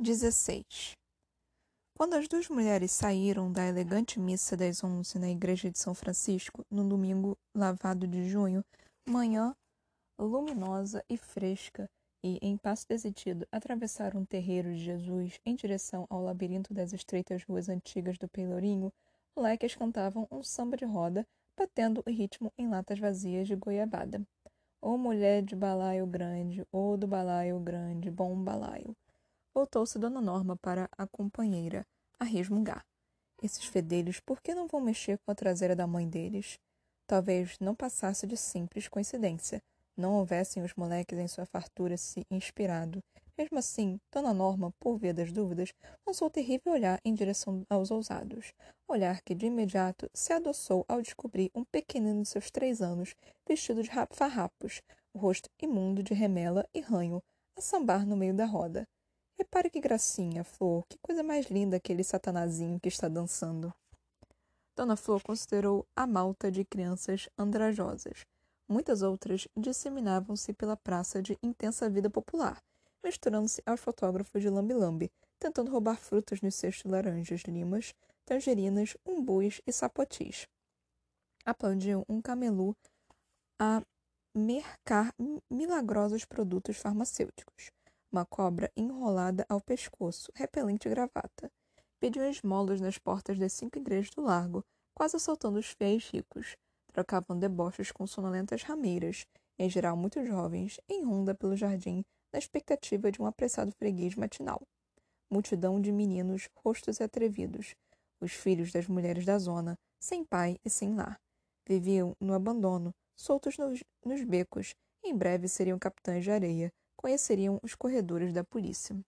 16. Quando as duas mulheres saíram da elegante missa das onze na igreja de São Francisco, no domingo lavado de junho, manhã luminosa e fresca, e, em passo decidido, atravessaram o terreiro de Jesus em direção ao labirinto das estreitas ruas antigas do Pelourinho, moleques cantavam um samba de roda, batendo o ritmo em latas vazias de goiabada. Ô mulher de balaio grande, ô do balaio grande, bom balaio. Voltou-se Dona Norma para a companheira, a resmungar. Esses fedelhos, por que não vão mexer com a traseira da mãe deles? Talvez não passasse de simples coincidência. Não houvessem os moleques em sua fartura se inspirado. Mesmo assim, Dona Norma, por via das dúvidas, lançou terrível olhar em direção aos ousados. Olhar que, de imediato, se adoçou ao descobrir um pequenino de seus três anos, vestido de farrapos, o rosto imundo de remela e ranho, a sambar no meio da roda. Repare que gracinha, Flor, que coisa mais linda aquele satanazinho que está dançando. Dona Flor considerou a malta de crianças andrajosas. Muitas outras disseminavam-se pela praça de intensa vida popular, misturando-se aos fotógrafos de lambi-lambi, tentando roubar frutas nos cestos de laranjas, limas, tangerinas, umbus e sapotis. Aplaudiam um camelu a mercar milagrosos produtos farmacêuticos uma cobra enrolada ao pescoço, repelente gravata. Pediam esmolas nas portas das cinco igrejas do largo, quase assaltando os fiéis ricos. Trocavam deboches com sonolentas rameiras, em geral muito jovens, em ronda pelo jardim, na expectativa de um apressado freguês matinal. Multidão de meninos, rostos atrevidos, os filhos das mulheres da zona, sem pai e sem lar. Viviam no abandono, soltos nos, nos becos, em breve seriam capitães de areia, conheceriam os corredores da polícia.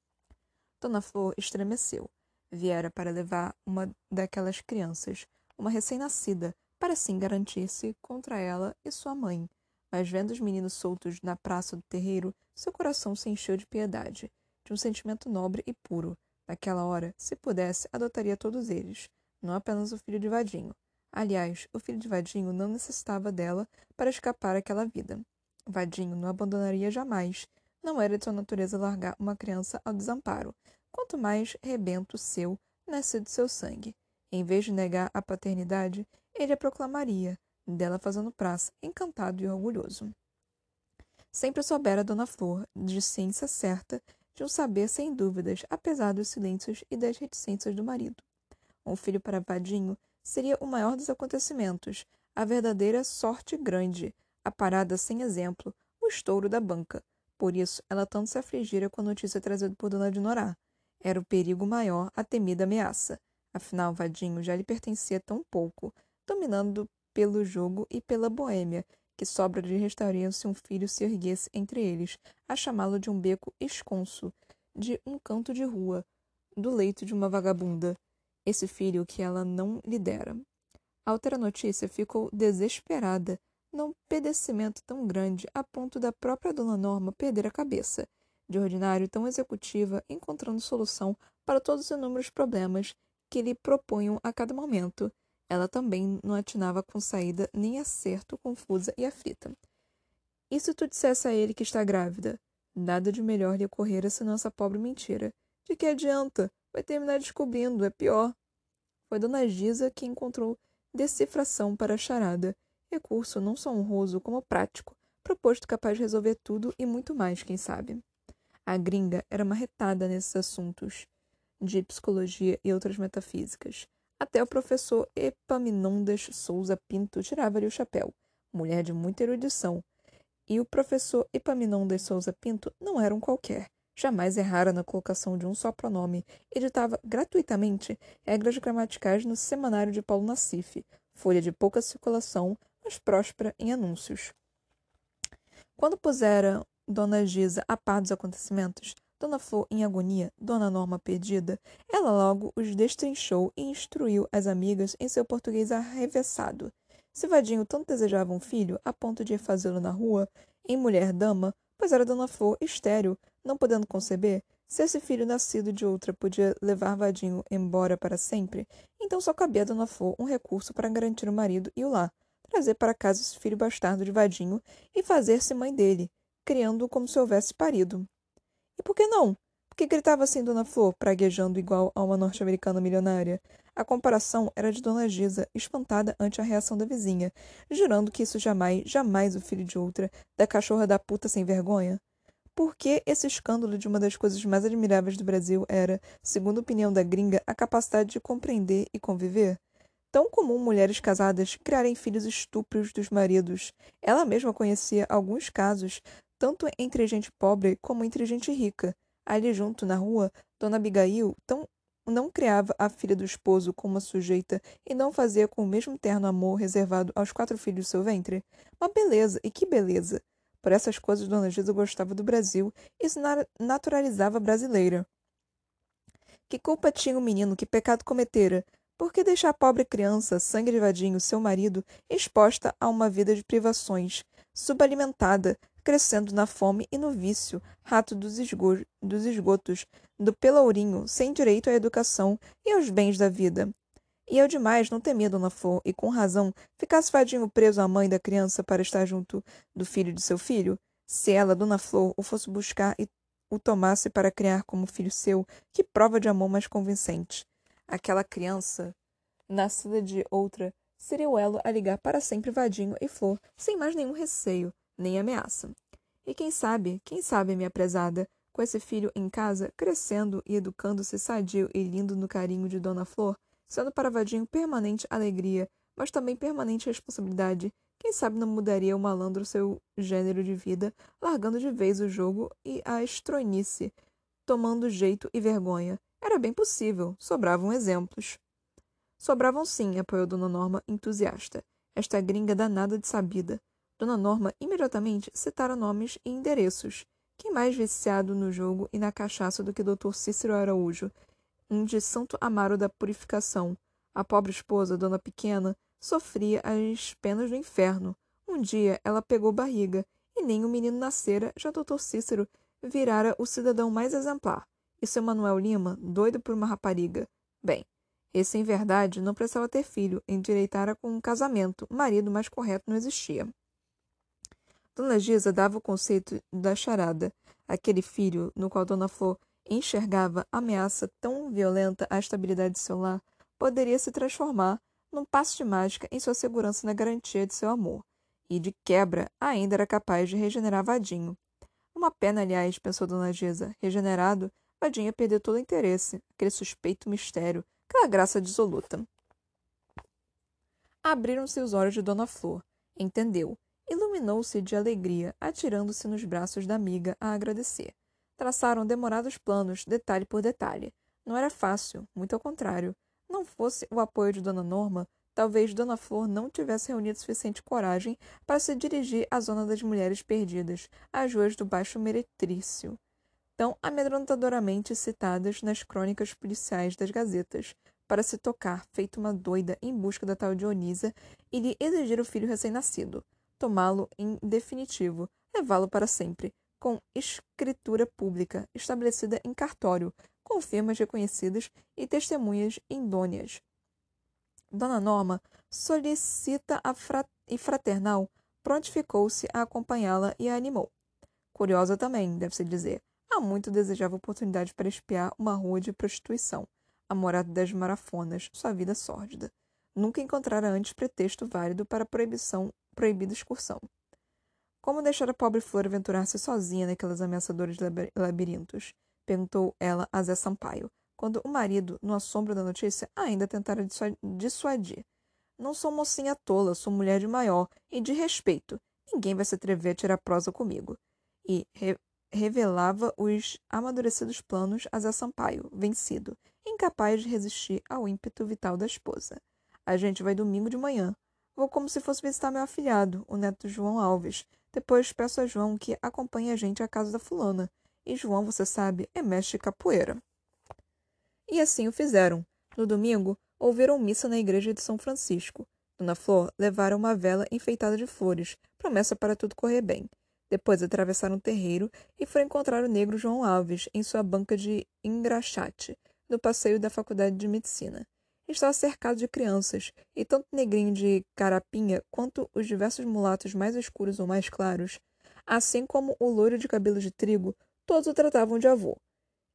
Dona Flor estremeceu. Viera para levar uma daquelas crianças, uma recém-nascida, para assim garantir-se contra ela e sua mãe. Mas vendo os meninos soltos na praça do terreiro, seu coração se encheu de piedade, de um sentimento nobre e puro. Naquela hora, se pudesse, adotaria todos eles, não apenas o filho de Vadinho. Aliás, o filho de Vadinho não necessitava dela para escapar àquela vida. Vadinho não abandonaria jamais, não era de sua natureza largar uma criança ao desamparo, quanto mais rebento seu, nascido de seu sangue. Em vez de negar a paternidade, ele a proclamaria, dela fazendo praça, encantado e orgulhoso. Sempre soubera Dona Flor, de ciência certa, de um saber sem dúvidas, apesar dos silêncios e das reticências do marido. Um filho para Vadinho seria o maior dos acontecimentos, a verdadeira sorte grande, a parada sem exemplo, o estouro da banca, por isso, ela tanto se afligira com a notícia trazida por Dona de Norá. Era o perigo maior, a temida ameaça. Afinal, Vadinho já lhe pertencia tão pouco, dominando pelo jogo e pela boêmia, que sobra lhe restauriam se um filho se erguesse entre eles, a chamá-lo de um beco esconso, de um canto de rua, do leito de uma vagabunda. Esse filho que ela não lhe dera. A outra notícia ficou desesperada num pedecimento tão grande a ponto da própria Dona Norma perder a cabeça, de ordinário tão executiva, encontrando solução para todos os inúmeros problemas que lhe propunham a cada momento. Ela também não atinava com saída nem acerto, confusa e aflita. E se tu dissesse a ele que está grávida? Nada de melhor lhe ocorrera senão essa pobre mentira. De que adianta? Vai terminar descobrindo, é pior. Foi Dona Gisa que encontrou decifração para a charada recurso não só honroso como prático, proposto capaz de resolver tudo e muito mais, quem sabe. A gringa era uma retada nesses assuntos de psicologia e outras metafísicas. Até o professor Epaminondas Souza Pinto tirava-lhe o chapéu, mulher de muita erudição. E o professor Epaminondas Souza Pinto não era um qualquer. Jamais errara na colocação de um só pronome. Editava gratuitamente regras gramaticais no Semanário de Paulo Nassif, folha de pouca circulação, mas próspera em anúncios. Quando puseram Dona Gisa a par dos acontecimentos, Dona Flor em agonia, Dona Norma perdida, ela logo os destrinchou e instruiu as amigas em seu português arrevessado. Se Vadinho tanto desejava um filho, a ponto de fazê-lo na rua, em mulher-dama, pois era Dona Flor estéril, não podendo conceber, se esse filho nascido de outra podia levar Vadinho embora para sempre, então só cabia a Dona Flor um recurso para garantir o marido e o lar, trazer para casa esse filho bastardo de Vadinho e fazer-se mãe dele, criando-o como se houvesse parido. E por que não? Por que gritava assim Dona Flor, praguejando igual a uma norte-americana milionária? A comparação era de Dona Gisa, espantada ante a reação da vizinha, jurando que isso jamais, jamais o filho de outra, da cachorra da puta sem vergonha. Porque esse escândalo de uma das coisas mais admiráveis do Brasil era, segundo a opinião da gringa, a capacidade de compreender e conviver? Tão comum mulheres casadas criarem filhos estúpidos dos maridos. Ela mesma conhecia alguns casos, tanto entre gente pobre como entre gente rica. Ali junto, na rua, Dona Abigail tão, não criava a filha do esposo como uma sujeita e não fazia com o mesmo terno amor reservado aos quatro filhos do seu ventre. Uma beleza, e que beleza! Por essas coisas, Dona Gisa gostava do Brasil e se naturalizava brasileira. Que culpa tinha o menino, que pecado cometera? Por que deixar a pobre criança, sangue de vadinho, seu marido, exposta a uma vida de privações, subalimentada, crescendo na fome e no vício, rato dos, esgo dos esgotos, do pelourinho, sem direito à educação e aos bens da vida? E eu demais não temia Dona Flor, e com razão, ficasse vadinho preso à mãe da criança para estar junto do filho de seu filho? Se ela, Dona Flor, o fosse buscar e o tomasse para criar como filho seu, que prova de amor mais convincente! Aquela criança, nascida de outra, seria o elo a ligar para sempre Vadinho e Flor, sem mais nenhum receio, nem ameaça. E quem sabe, quem sabe, minha prezada, com esse filho em casa, crescendo e educando-se sadio e lindo no carinho de Dona Flor, sendo para Vadinho permanente alegria, mas também permanente responsabilidade, quem sabe não mudaria o malandro seu gênero de vida, largando de vez o jogo e a estronice, tomando jeito e vergonha, era bem possível, sobravam exemplos. Sobravam sim, apoiou Dona Norma, entusiasta. Esta gringa danada de sabida. Dona Norma imediatamente citara nomes e endereços. Quem mais viciado no jogo e na cachaça do que Dr. Cícero Araújo, um de Santo Amaro da Purificação? A pobre esposa, Dona Pequena, sofria as penas do inferno. Um dia ela pegou barriga, e nem o menino nascera, já Dr. Cícero virara o cidadão mais exemplar. E seu Manuel Lima, doido por uma rapariga. Bem, esse, em verdade, não precisava ter filho, endireitara com um casamento, marido mais correto não existia. Dona Gisa dava o conceito da charada, aquele filho no qual Dona Flor enxergava ameaça tão violenta à estabilidade de seu lar, poderia se transformar num passo de mágica em sua segurança na garantia de seu amor, e de quebra ainda era capaz de regenerar Vadinho. Uma pena, aliás, pensou Dona Gisa, regenerado, Vadinha perdeu todo o interesse, aquele suspeito mistério, aquela graça dissoluta. Abriram-se os olhos de Dona Flor. Entendeu. Iluminou-se de alegria, atirando-se nos braços da amiga a agradecer. Traçaram demorados planos, detalhe por detalhe. Não era fácil, muito ao contrário. Não fosse o apoio de Dona Norma, talvez Dona Flor não tivesse reunido suficiente coragem para se dirigir à zona das mulheres perdidas, às ruas do Baixo Meretrício tão amedrontadoramente citadas nas crônicas policiais das gazetas, para se tocar, feito uma doida, em busca da tal Dionisa e lhe exigir o filho recém-nascido, tomá-lo em definitivo, levá-lo para sempre, com escritura pública, estabelecida em cartório, com firmas reconhecidas e testemunhas indôneas. Dona Norma, solicita a fra e fraternal, prontificou-se a acompanhá-la e a animou. Curiosa também, deve-se dizer, Há muito desejava oportunidade para espiar uma rua de prostituição, a morada das marafonas, sua vida sórdida. Nunca encontrara antes pretexto válido para a proibição, proibida excursão. Como deixar a pobre Flor aventurar-se sozinha naqueles ameaçadores labirintos? Perguntou ela a Zé Sampaio, quando o marido, no assombro da notícia, ainda tentara dissuadir. Não sou mocinha tola, sou mulher de maior e de respeito. Ninguém vai se atrever a tirar prosa comigo. E, revelava os amadurecidos planos a Zé Sampaio, vencido, incapaz de resistir ao ímpeto vital da esposa. A gente vai domingo de manhã. Vou como se fosse visitar meu afilhado, o neto João Alves. Depois peço a João que acompanhe a gente à casa da fulana. E João, você sabe, é mestre capoeira. E assim o fizeram. No domingo, ouviram missa na igreja de São Francisco. Dona Flor levara uma vela enfeitada de flores, promessa para tudo correr bem. Depois atravessaram o terreiro e foram encontrar o negro João Alves em sua banca de engraxate, no passeio da Faculdade de Medicina. Estava cercado de crianças, e tanto o negrinho de carapinha quanto os diversos mulatos mais escuros ou mais claros, assim como o loiro de cabelo de trigo, todos o tratavam de avô.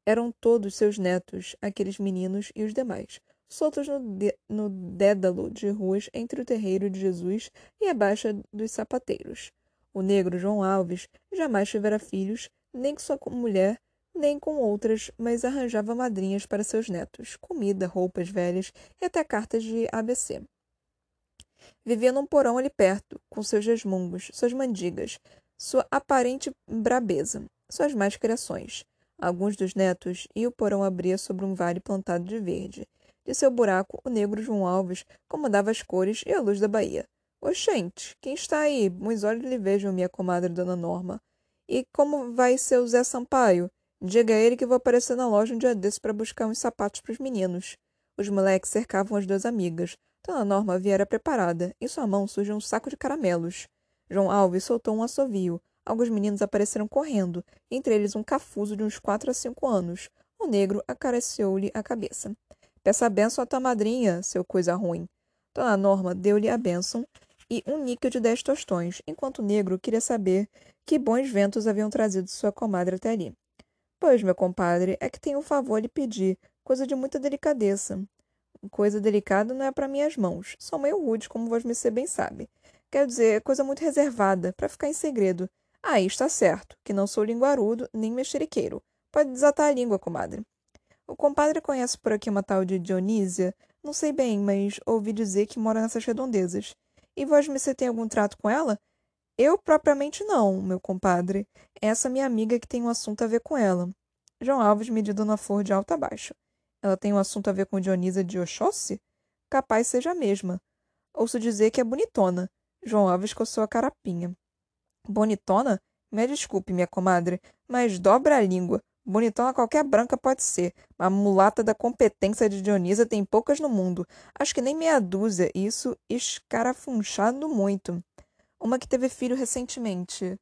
Eram todos seus netos, aqueles meninos e os demais, soltos no, no dédalo de ruas entre o terreiro de Jesus e a Baixa dos Sapateiros. O negro João Alves jamais tivera filhos, nem com sua mulher, nem com outras, mas arranjava madrinhas para seus netos, comida, roupas velhas e até cartas de ABC. Vivia num porão ali perto, com seus resmungos, suas mandigas, sua aparente brabeza, suas más criações. Alguns dos netos e o porão abria sobre um vale plantado de verde. De seu buraco, o negro João Alves comandava as cores e a luz da Bahia. Oxente, quem está aí? Meus olhos lhe vejam, minha comadre Dona Norma. E como vai seu Zé Sampaio? Diga a ele que vou aparecer na loja um dia desses para buscar uns sapatos para os meninos. Os moleques cercavam as duas amigas. Dona Norma viera preparada. Em sua mão surgiu um saco de caramelos. João Alves soltou um assovio. Alguns meninos apareceram correndo, entre eles um cafuso de uns quatro a cinco anos. O negro acariciou-lhe a cabeça. Peça a benção à tua madrinha, seu coisa ruim. Dona Norma deu-lhe a benção e um níquel de dez tostões, enquanto o negro queria saber que bons ventos haviam trazido sua comadre até ali. Pois, meu compadre, é que tenho um favor a lhe pedir, coisa de muita delicadeza. Coisa delicada não é para minhas mãos. Sou meio rude, como vos me bem sabe. Quer dizer, coisa muito reservada, para ficar em segredo. Aí está certo, que não sou linguarudo nem mexeriqueiro. Pode desatar a língua, comadre. O compadre conhece por aqui uma tal de Dionísia? Não sei bem, mas ouvi dizer que mora nessas redondezas. E vós me tem algum trato com ela? Eu propriamente não, meu compadre. Essa minha amiga que tem um assunto a ver com ela. João Alves mediu Dona Flor de alto a baixo. Ela tem um assunto a ver com Dionisa de Oxóssi? Capaz seja a mesma. Ouço dizer que é bonitona. João Alves coçou a carapinha. Bonitona? Me desculpe, minha comadre, mas dobra a língua. Bonitona qualquer branca pode ser. A mulata da competência de Dionisa tem poucas no mundo. Acho que nem meia dúzia. Isso escarafunchado muito. Uma que teve filho recentemente.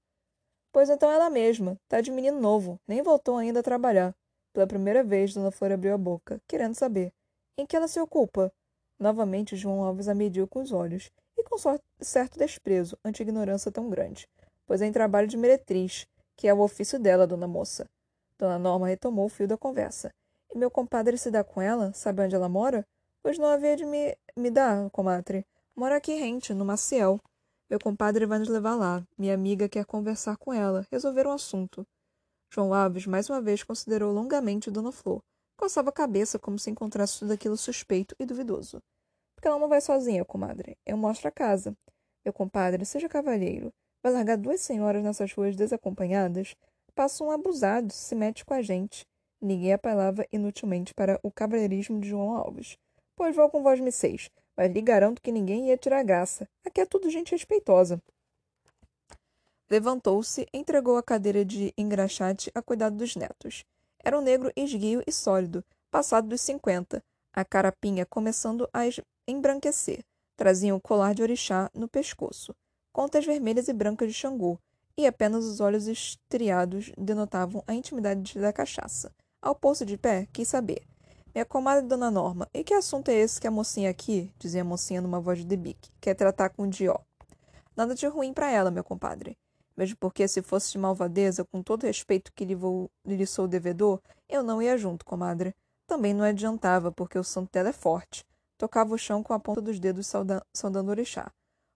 Pois então ela mesma. Tá de menino novo. Nem voltou ainda a trabalhar. Pela primeira vez, Dona Flor abriu a boca, querendo saber. Em que ela se ocupa? Novamente, João Alves a mediu com os olhos, e com certo desprezo ante a ignorância tão grande. Pois é em trabalho de meretriz, que é o ofício dela, dona moça. Dona Norma retomou o fio da conversa. E meu compadre se dá com ela? Sabe onde ela mora? Pois não havia de me, me dar, comadre. Mora aqui rente, no Maciel. Meu compadre vai nos levar lá. Minha amiga quer conversar com ela, resolver um assunto. João Alves mais uma vez considerou longamente Dona Flor. Coçava a cabeça como se encontrasse tudo aquilo suspeito e duvidoso. Porque ela não vai sozinha, comadre. Eu mostro a casa. Meu compadre, seja cavalheiro. Vai largar duas senhoras nessas ruas desacompanhadas? Passa um abusado, se mete com a gente. Ninguém apelava inutilmente para o cavalheirismo de João Alves. Pois vou com vós me seis, mas lhe garanto que ninguém ia tirar graça. Aqui é tudo gente respeitosa. Levantou-se, entregou a cadeira de engraxate a cuidado dos netos. Era um negro esguio e sólido, passado dos cinquenta, a carapinha começando a embranquecer. Trazia um colar de orixá no pescoço, contas vermelhas e brancas de Xangô, e apenas os olhos estriados denotavam a intimidade da cachaça. Ao posto de pé, quis saber. Minha comadre Dona Norma, e que assunto é esse que a mocinha aqui, dizia a mocinha numa voz de debique, quer tratar com o Dió? Nada de ruim para ela, meu compadre mesmo porque se fosse de malvadeza, com todo respeito que lhe, vou, lhe sou devedor, eu não ia junto, comadre. Também não adiantava, porque o santo dela é forte. Tocava o chão com a ponta dos dedos sauda, saudando orixá.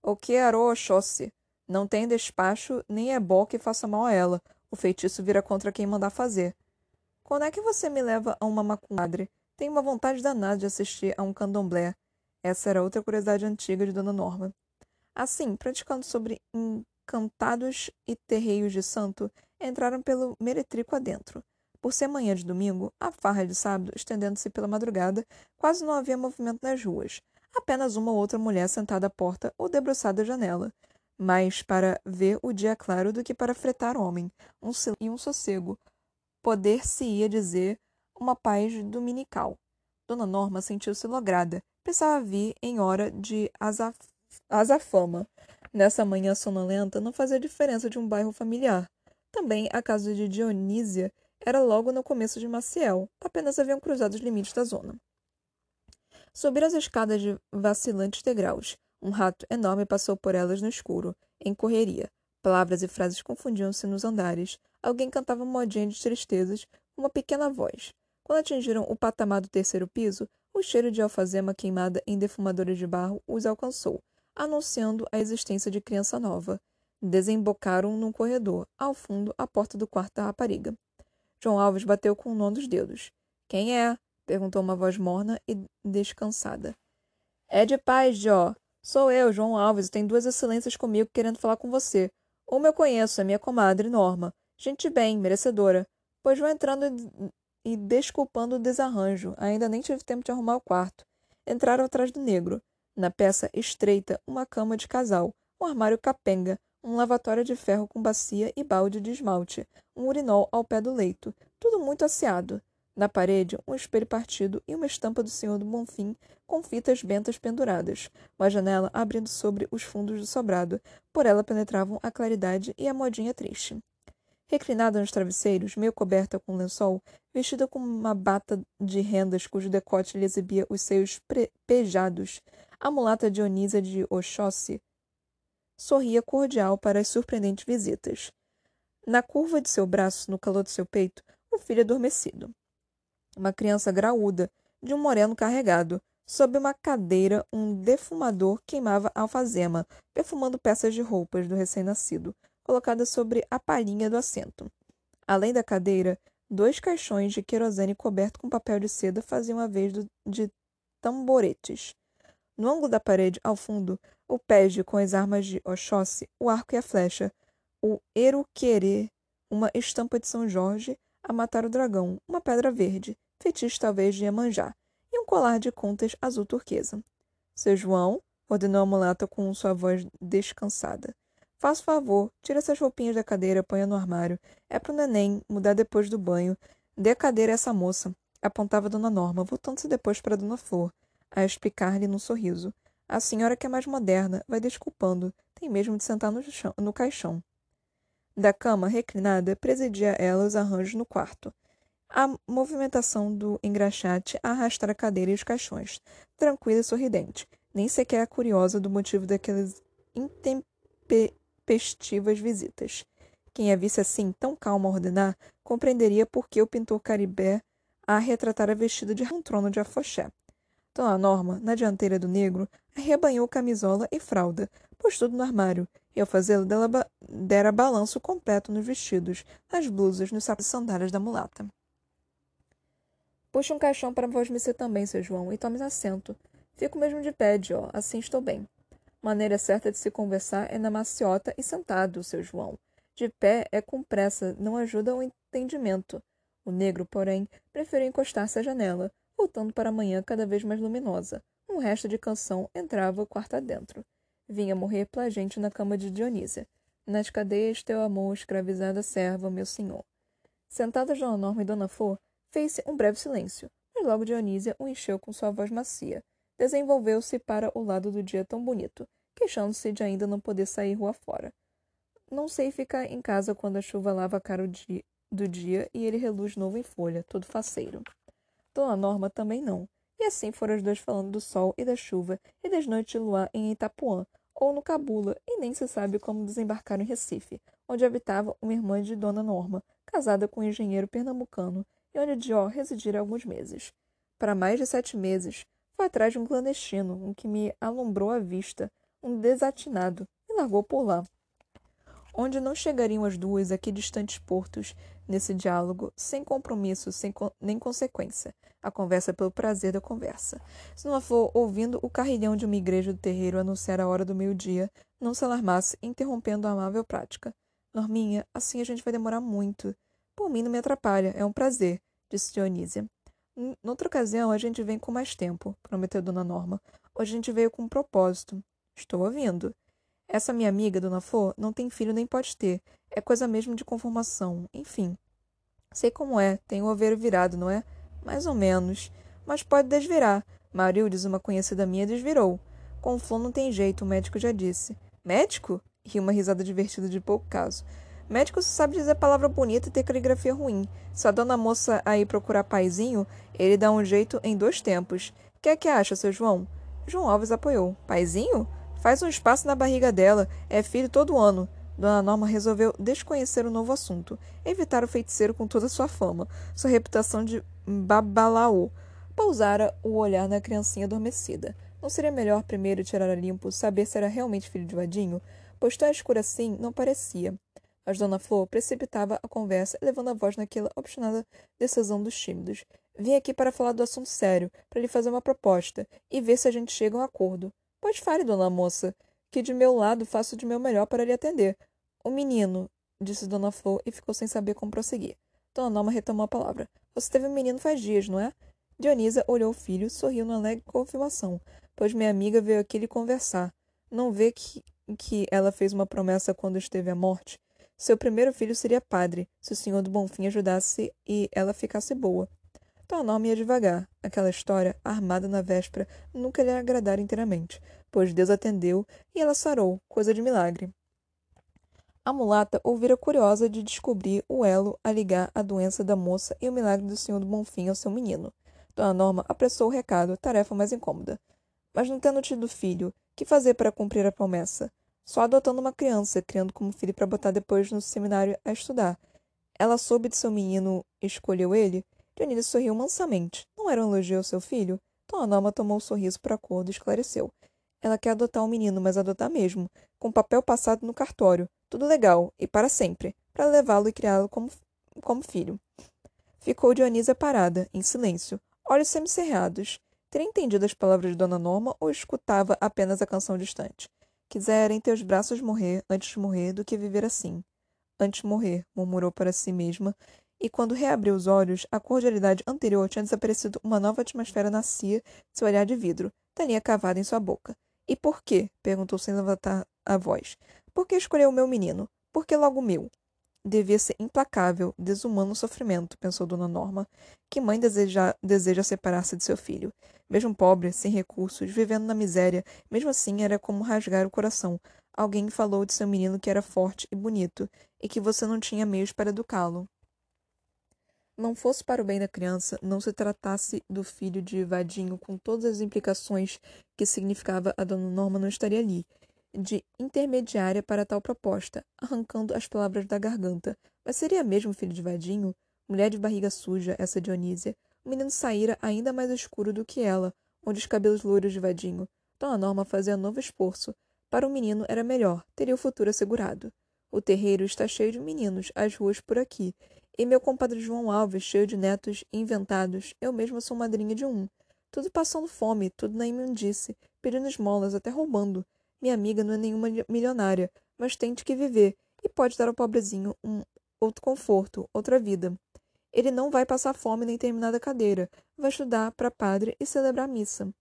O que Oxóssi? Não tem despacho, nem é bom que faça mal a ela. O feitiço vira contra quem mandar fazer. Quando é que você me leva a uma macumadre? Tenho uma vontade danada de assistir a um candomblé. Essa era outra curiosidade antiga de Dona Norma. Assim, praticando sobre cantados e terreios de santo entraram pelo meretrico adentro. Por ser manhã de domingo, a farra de sábado, estendendo-se pela madrugada, quase não havia movimento nas ruas. Apenas uma ou outra mulher sentada à porta ou debruçada à janela. Mais para ver o dia claro do que para fretar homem, um e um sossego. Poder-se-ia dizer uma paz dominical. Dona Norma sentiu-se lograda. Pensava vir em hora de azaf azafama. Nessa manhã sonolenta não fazia diferença de um bairro familiar. Também a casa de Dionísia era logo no começo de Maciel, apenas haviam cruzado os limites da zona. Subiram as escadas de vacilantes degraus. Um rato enorme passou por elas no escuro, em correria. Palavras e frases confundiam-se nos andares. Alguém cantava modinha de tristezas, uma pequena voz. Quando atingiram o patamar do terceiro piso, o cheiro de alfazema queimada em defumadores de barro os alcançou, anunciando a existência de criança nova. Desembocaram num corredor, ao fundo, a porta do quarto da rapariga. João Alves bateu com o nó dos dedos. Quem é? Perguntou uma voz morna e descansada. É de paz, Jó. Sou eu, João Alves, e tem duas excelências comigo querendo falar com você. Uma eu conheço, é minha comadre, Norma. Gente bem, merecedora. Pois vou entrando e desculpando o desarranjo. Ainda nem tive tempo de arrumar o quarto. Entraram atrás do negro. Na peça estreita, uma cama de casal, um armário capenga, um lavatório de ferro com bacia e balde de esmalte, um urinol ao pé do leito, tudo muito asseado. Na parede, um espelho partido e uma estampa do Senhor do Bonfim com fitas bentas penduradas, uma janela abrindo sobre os fundos do sobrado. Por ela penetravam a claridade e a modinha triste. Reclinada nos travesseiros, meio coberta com lençol, vestida com uma bata de rendas cujo decote lhe exibia os seios pejados, a mulata Dionísia de Oxóssi sorria cordial para as surpreendentes visitas. Na curva de seu braço, no calor de seu peito, o filho adormecido. Uma criança graúda, de um moreno carregado. Sob uma cadeira, um defumador queimava alfazema, perfumando peças de roupas do recém-nascido, colocada sobre a palhinha do assento. Além da cadeira, dois caixões de querosene cobertos com papel de seda faziam a vez do, de tamboretes. No ângulo da parede, ao fundo, o pege com as armas de Oxóssi, o arco e a flecha, o eruquerê, uma estampa de São Jorge, a matar o dragão, uma pedra verde, fetiche talvez de Iemanjá, e um colar de contas azul turquesa. Seu João, ordenou a mulata com sua voz descansada. Faça favor, tira essas roupinhas da cadeira, ponha no armário. É pro neném, mudar depois do banho. Dê a cadeira a essa moça. Apontava Dona Norma, voltando-se depois para Dona Flor, a explicar-lhe num sorriso. A senhora que é mais moderna, vai desculpando. Tem mesmo de sentar no, chão, no caixão. Da cama, reclinada, presidia ela os arranjos no quarto. A movimentação do engraxate a arrastar a cadeira e os caixões, tranquila e sorridente, nem sequer curiosa do motivo daquelas intempestivas intempestivas visitas. Quem a visse assim, tão calma a ordenar, compreenderia por que o pintor caribé a retratara vestida de um trono de afoxé. Dona Norma, na dianteira do negro, arrebanhou camisola e fralda, pôs tudo no armário, e ao fazê-lo dera balanço completo nos vestidos, nas blusas, nos sapatos e sandálias da mulata. Puxe um caixão para vós me também, seu João, e tome assento. Fico mesmo de pé, ó, assim estou bem. Maneira certa de se conversar é na maciota e sentado, seu João. De pé é com pressa, não ajuda o entendimento. O negro, porém, preferiu encostar-se à janela, voltando para a manhã cada vez mais luminosa. Um resto de canção entrava o quarto adentro. Vinha morrer plagente na cama de Dionísia. Nas cadeias teu amor, escravizada serva, meu senhor. Sentadas Dona Norma e Dona Flor, fez-se um breve silêncio, mas logo Dionísia o encheu com sua voz macia desenvolveu-se para o lado do dia tão bonito, queixando-se de ainda não poder sair rua fora. Não sei ficar em casa quando a chuva lava a cara do dia e ele reluz novo em folha, todo faceiro. Dona Norma também não. E assim foram os dois falando do sol e da chuva e das noites de luar em Itapuã, ou no Cabula, e nem se sabe como desembarcaram em Recife, onde habitava uma irmã de Dona Norma, casada com um engenheiro pernambucano, e onde Dió residira alguns meses. Para mais de sete meses, foi atrás de um clandestino, um que me alumbrou a vista, um desatinado, e largou por lá. Onde não chegariam as duas a que distantes portos, nesse diálogo, sem compromisso, sem co nem consequência. A conversa pelo prazer da conversa. Se não for ouvindo o carrilhão de uma igreja do terreiro anunciar a hora do meio-dia, não se alarmasse, interrompendo a amável prática. Norminha, assim a gente vai demorar muito. Por mim não me atrapalha, é um prazer, disse Dionísia. Noutra ocasião, a gente vem com mais tempo, prometeu Dona Norma. Hoje a gente veio com um propósito. Estou ouvindo. Essa minha amiga, Dona Flor, não tem filho nem pode ter. É coisa mesmo de conformação. Enfim. Sei como é. Tem o oveiro virado, não é? Mais ou menos. Mas pode desvirar. Marildes, uma conhecida minha, desvirou. Com Flor não tem jeito, o médico já disse. Médico? Ri uma risada divertida de pouco caso. Médico só sabe dizer palavra bonita e ter caligrafia ruim. Se a dona moça aí procurar paizinho, ele dá um jeito em dois tempos. Que é que acha, seu João? João Alves apoiou. Paizinho? Faz um espaço na barriga dela. É filho todo ano. Dona Norma resolveu desconhecer o novo assunto, evitar o feiticeiro com toda sua fama, sua reputação de babalaô. Pousara o olhar na criancinha adormecida. Não seria melhor primeiro tirar a limpo, saber se era realmente filho de Vadinho? Pois tão escuro assim não parecia. Mas Dona Flor precipitava a conversa, levando a voz naquela obstinada decisão dos tímidos. Vim aqui para falar do assunto sério, para lhe fazer uma proposta, e ver se a gente chega a um acordo. Pois fale, dona moça, que de meu lado faço de meu melhor para lhe atender. O menino, disse Dona Flor e ficou sem saber como prosseguir. Dona Norma retomou a palavra. Você teve um menino faz dias, não é? Dionisa olhou o filho, sorriu na alegre confirmação, pois minha amiga veio aqui lhe conversar. Não vê que, que ela fez uma promessa quando esteve à morte? Seu primeiro filho seria padre, se o senhor do Bonfim ajudasse e ela ficasse boa. Tua Norma ia devagar. Aquela história, armada na véspera, nunca lhe agradara inteiramente, pois Deus atendeu e ela sarou, coisa de milagre. A mulata ouvira curiosa de descobrir o elo a ligar a doença da moça e o milagre do senhor do Bonfim ao seu menino. Dona Norma apressou o recado, tarefa mais incômoda. Mas não tendo tido filho, que fazer para cumprir a promessa? Só adotando uma criança, criando como filho para botar depois no seminário a estudar. Ela soube de seu menino escolheu ele? Dionísio sorriu mansamente. Não era um elogio ao seu filho? Dona Norma tomou o sorriso por acordo e esclareceu. Ela quer adotar um menino, mas adotar mesmo, com papel passado no cartório. Tudo legal, e para sempre, para levá-lo e criá-lo como, como filho. Ficou Dionísia parada, em silêncio, olhos semicerrados. Teria entendido as palavras de Dona Norma ou escutava apenas a canção distante? Quisera em teus braços morrer antes de morrer do que viver assim. Antes de morrer, murmurou para si mesma, e quando reabriu os olhos, a cordialidade anterior tinha desaparecido uma nova atmosfera nascia seu olhar de vidro, talinha cavada em sua boca. E por quê? perguntou sem levantar a voz. Por que escolheu o meu menino? Por que logo meu? Devia ser implacável, desumano o sofrimento, pensou Dona Norma. Que mãe deseja, deseja separar-se de seu filho? Mesmo pobre, sem recursos, vivendo na miséria, mesmo assim era como rasgar o coração. Alguém falou de seu menino que era forte e bonito, e que você não tinha meios para educá-lo. Não fosse para o bem da criança, não se tratasse do filho de Vadinho com todas as implicações que significava a Dona Norma não estaria ali de intermediária para tal proposta, arrancando as palavras da garganta. Mas seria mesmo filho de Vadinho? Mulher de barriga suja, essa Dionísia. O menino saíra ainda mais escuro do que ela, onde os cabelos loiros de Vadinho. Dona Norma fazia novo esforço. Para o menino era melhor, teria o futuro assegurado. O terreiro está cheio de meninos, as ruas por aqui. E meu compadre João Alves, cheio de netos inventados, eu mesma sou madrinha de um. Tudo passando fome, tudo na imundice, pedindo esmolas, até roubando. Minha amiga não é nenhuma milionária, mas tem de que viver e pode dar ao pobrezinho um outro conforto, outra vida. Ele não vai passar fome nem terminar a cadeira, vai estudar para padre e celebrar missa.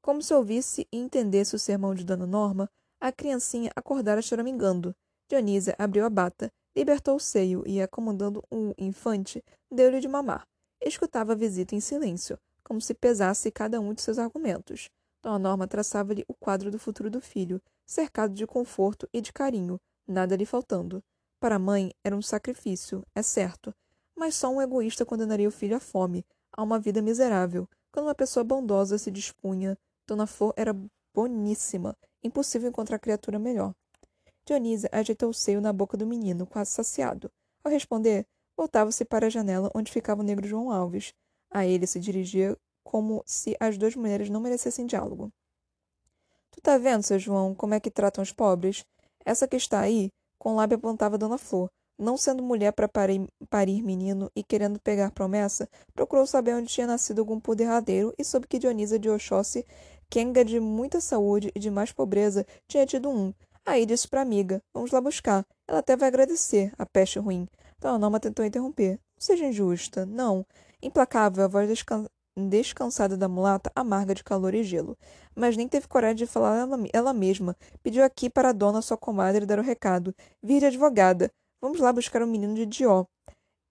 Como se ouvisse e entendesse o sermão de Dona Norma, a criancinha acordara choramingando. Dionísia abriu a bata, libertou o seio e, acomodando o infante, deu-lhe de mamar. Escutava a visita em silêncio, como se pesasse cada um de seus argumentos. Dona Norma traçava-lhe o quadro do futuro do filho, cercado de conforto e de carinho, nada lhe faltando. Para a mãe era um sacrifício, é certo, mas só um egoísta condenaria o filho à fome, a uma vida miserável, quando uma pessoa bondosa se dispunha. Dona Flor era boníssima, impossível encontrar criatura melhor. Dionísia ajeitou o seio na boca do menino, quase saciado. Ao responder, voltava-se para a janela onde ficava o negro João Alves. A ele se dirigia como se as duas mulheres não merecessem diálogo. Tu tá vendo, seu João, como é que tratam os pobres? Essa que está aí, com o lábio apontava Dona Flor, não sendo mulher para parir, menino e querendo pegar promessa, procurou saber onde tinha nascido algum derradeiro e soube que Dionisa de Oxóssi, quenga de muita saúde e de mais pobreza, tinha tido um. Aí disse para amiga, vamos lá buscar. Ela até vai agradecer, a peste ruim. Dona Norma tentou interromper. Não seja injusta. Não. Implacável, a voz descansada da mulata, amarga de calor e gelo. Mas nem teve coragem de falar ela, ela mesma. Pediu aqui para a dona, sua comadre, dar o recado. Vir de advogada. Vamos lá buscar o um menino de Dió.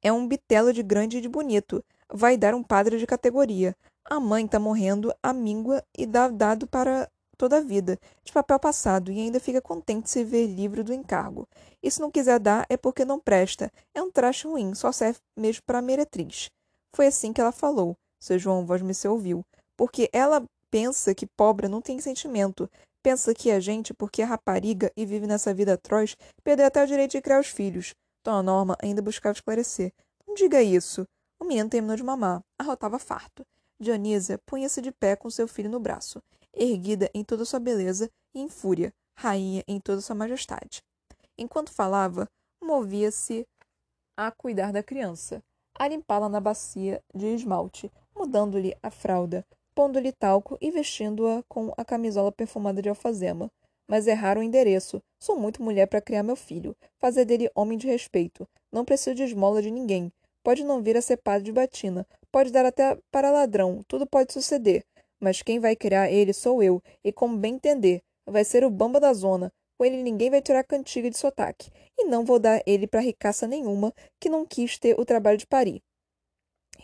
É um bitelo de grande e de bonito. Vai dar um padre de categoria. A mãe está morrendo, a míngua e dá dado para toda a vida, de papel passado, e ainda fica contente se ver livre do encargo. E se não quiser dar, é porque não presta. É um traste ruim, só serve mesmo para meretriz. Foi assim que ela falou. Seu João Vosmeceu ouviu. Porque ela pensa que pobre não tem sentimento. Pensa que a gente, porque é rapariga e vive nessa vida atroz, perdeu até o direito de criar os filhos. Dona Norma ainda buscava esclarecer. Não diga isso. O menino terminou de mamar. Arrotava farto. Dionísia punha-se de pé com seu filho no braço, erguida em toda sua beleza e em fúria, rainha em toda sua majestade. Enquanto falava, movia-se a cuidar da criança, a limpá-la na bacia de esmalte, mudando-lhe a fralda, pondo-lhe talco e vestindo-a com a camisola perfumada de alfazema. Mas errar o endereço. Sou muito mulher para criar meu filho, fazer dele homem de respeito. Não preciso de esmola de ninguém. Pode não vir a ser padre de batina, pode dar até para ladrão, tudo pode suceder. Mas quem vai criar ele sou eu, e como bem entender, vai ser o bamba da zona. Com ele ninguém vai tirar cantiga de sotaque, e não vou dar ele para ricaça nenhuma que não quis ter o trabalho de parir.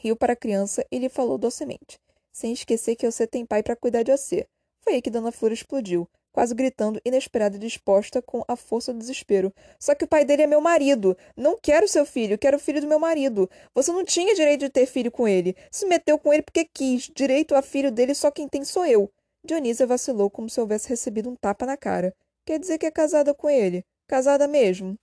Riu para a criança e lhe falou docemente, sem esquecer que você tem pai para cuidar de você. Foi aí que Dona Flor explodiu quase gritando, inesperada e disposta com a força do desespero. Só que o pai dele é meu marido. Não quero seu filho, quero o filho do meu marido. Você não tinha direito de ter filho com ele. Se meteu com ele porque quis. Direito a filho dele só quem tem sou eu. Dionísia vacilou como se houvesse recebido um tapa na cara. Quer dizer que é casada com ele? Casada mesmo?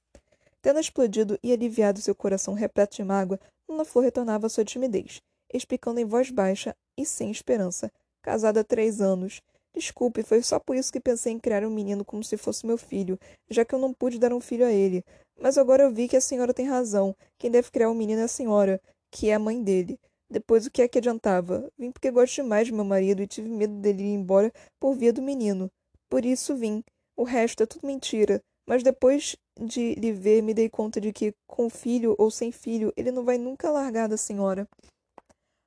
Tendo explodido e aliviado seu coração repleto de mágoa, Dona Flor retornava à sua timidez, explicando em voz baixa e sem esperança. Casada há três anos. Desculpe, foi só por isso que pensei em criar um menino como se fosse meu filho, já que eu não pude dar um filho a ele. Mas agora eu vi que a senhora tem razão. Quem deve criar um menino é a senhora, que é a mãe dele. Depois o que é que adiantava? Vim porque gosto demais de meu marido e tive medo dele ir embora por via do menino. Por isso vim. O resto é tudo mentira. Mas depois de lhe ver, me dei conta de que, com filho ou sem filho, ele não vai nunca largar da senhora.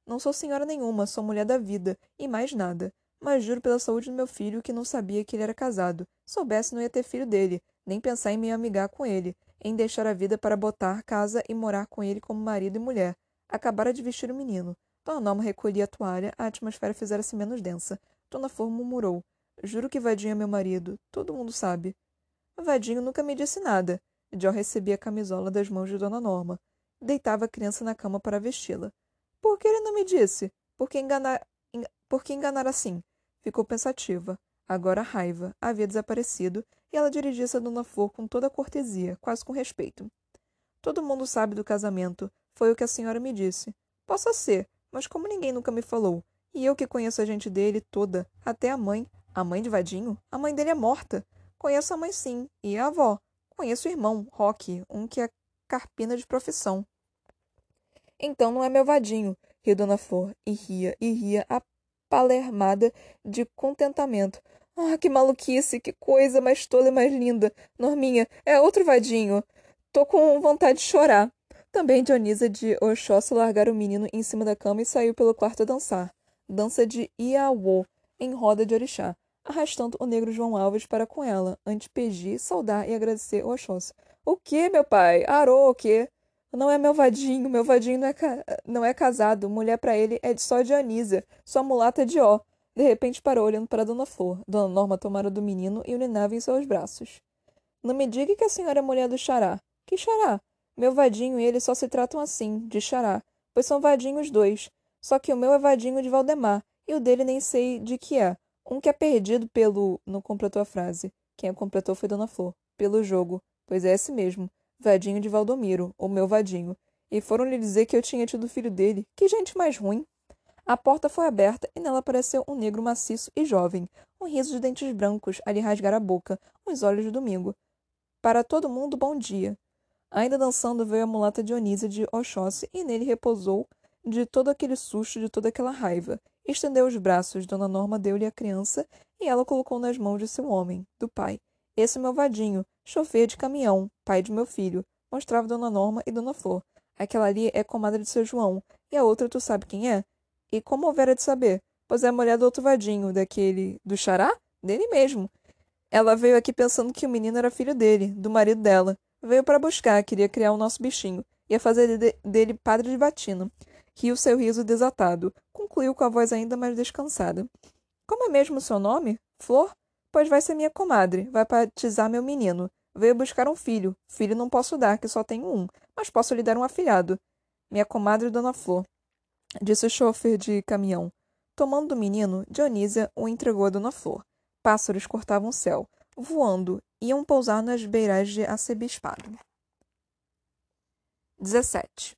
Não sou senhora nenhuma, sou mulher da vida, e mais nada mas juro pela saúde do meu filho que não sabia que ele era casado. Soubesse, não ia ter filho dele, nem pensar em me amigar com ele, em deixar a vida para botar casa e morar com ele como marido e mulher. Acabara de vestir o menino. Dona Norma recolhia a toalha, a atmosfera fizera-se menos densa. Dona Flor murmurou. Juro que Vadinho é meu marido. Todo mundo sabe. Vadinho nunca me disse nada. Jó recebia a camisola das mãos de Dona Norma. Deitava a criança na cama para vesti-la. Por que ele não me disse? Por que enganar, Por que enganar assim? Ficou pensativa. Agora a raiva havia desaparecido e ela dirigia-se a Dona Flor com toda a cortesia, quase com respeito. Todo mundo sabe do casamento. Foi o que a senhora me disse. Possa ser, mas como ninguém nunca me falou, e eu que conheço a gente dele toda, até a mãe. A mãe de Vadinho? A mãe dele é morta. Conheço a mãe sim, e a avó. Conheço o irmão, Roque, um que é carpina de profissão. Então não é meu vadinho, riu Dona Flor, e ria, e ria, a palermada de contentamento. Ah, que maluquice, que coisa mais tola e mais linda. Norminha, é outro vadinho. Tô com vontade de chorar. Também Dionisa de Oxóssi largara o menino em cima da cama e saiu pelo quarto a dançar. Dança de Iaô, em roda de orixá, arrastando o negro João Alves para com ela, antes pedir, saudar e agradecer Oxóssi. O que, meu pai? Arô, o quê? Não é meu vadinho, meu vadinho não é, ca... não é casado. Mulher para ele é de só Dionísia, sua mulata de ó. De repente parou olhando para Dona Flor. Dona Norma tomara do menino e urinava em seus braços. Não me diga que a senhora é mulher do xará. Que xará? Meu vadinho e ele só se tratam assim, de xará, pois são vadinhos dois. Só que o meu é vadinho de Valdemar, e o dele nem sei de que é. Um que é perdido pelo. Não completou a frase. Quem a completou foi Dona Flor. Pelo jogo. Pois é esse mesmo. Vadinho de Valdomiro, o meu vadinho, e foram lhe dizer que eu tinha tido filho dele. Que gente mais ruim! A porta foi aberta e nela apareceu um negro maciço e jovem, um riso de dentes brancos a lhe rasgar a boca, uns olhos de domingo. Para todo mundo, bom dia. Ainda dançando veio a mulata Dionísia de Oxóssi e nele repousou de todo aquele susto, de toda aquela raiva. Estendeu os braços, Dona Norma deu-lhe a criança e ela colocou nas mãos de seu homem, do pai. Esse é meu vadinho, chofer de caminhão, pai de meu filho, mostrava Dona Norma e Dona Flor. Aquela ali é comadre de seu João, e a outra tu sabe quem é? E como houvera de saber? Pois é a mulher do outro vadinho, daquele. do xará? Dele mesmo. Ela veio aqui pensando que o menino era filho dele, do marido dela. Veio para buscar, queria criar o nosso bichinho. Ia fazer de dele padre de batina. Riu seu riso desatado. Concluiu com a voz ainda mais descansada. Como é mesmo o seu nome? Flor? Pois vai ser minha comadre, vai batizar meu menino. Veio buscar um filho. Filho não posso dar, que só tenho um, mas posso lhe dar um afilhado. Minha comadre Dona Flor, disse o chofer de caminhão. Tomando do menino, Dionísia o entregou a Dona Flor. Pássaros cortavam o céu, voando, iam pousar nas beirais de arcebispado. 17.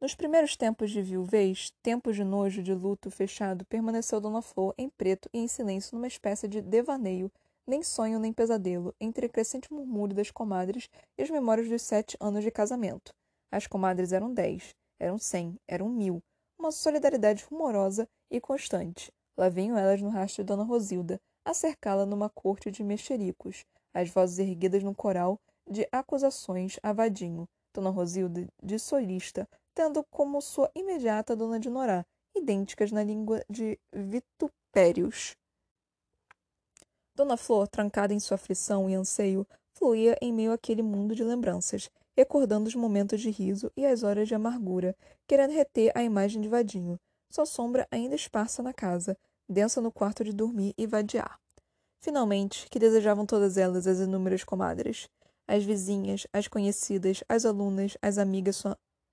Nos primeiros tempos de viuvez, tempos de nojo, de luto fechado, permaneceu Dona Flor em preto e em silêncio numa espécie de devaneio, nem sonho nem pesadelo, entre o crescente murmúrio das comadres e as memórias dos sete anos de casamento. As comadres eram dez, eram cem, eram mil, uma solidariedade rumorosa e constante. Lá vinham elas no rastro de Dona Rosilda, a cercá-la numa corte de mexericos, as vozes erguidas num coral de acusações a Vadinho, Dona Rosilda de solista, tendo como sua imediata Dona de Norá, idênticas na língua de vitupérios. Dona Flor, trancada em sua aflição e anseio, fluía em meio àquele mundo de lembranças, recordando os momentos de riso e as horas de amargura, querendo reter a imagem de Vadinho, sua sombra ainda esparsa na casa, densa no quarto de dormir e vadiar. Finalmente, que desejavam todas elas as inúmeras comadres, as vizinhas, as conhecidas, as alunas, as amigas,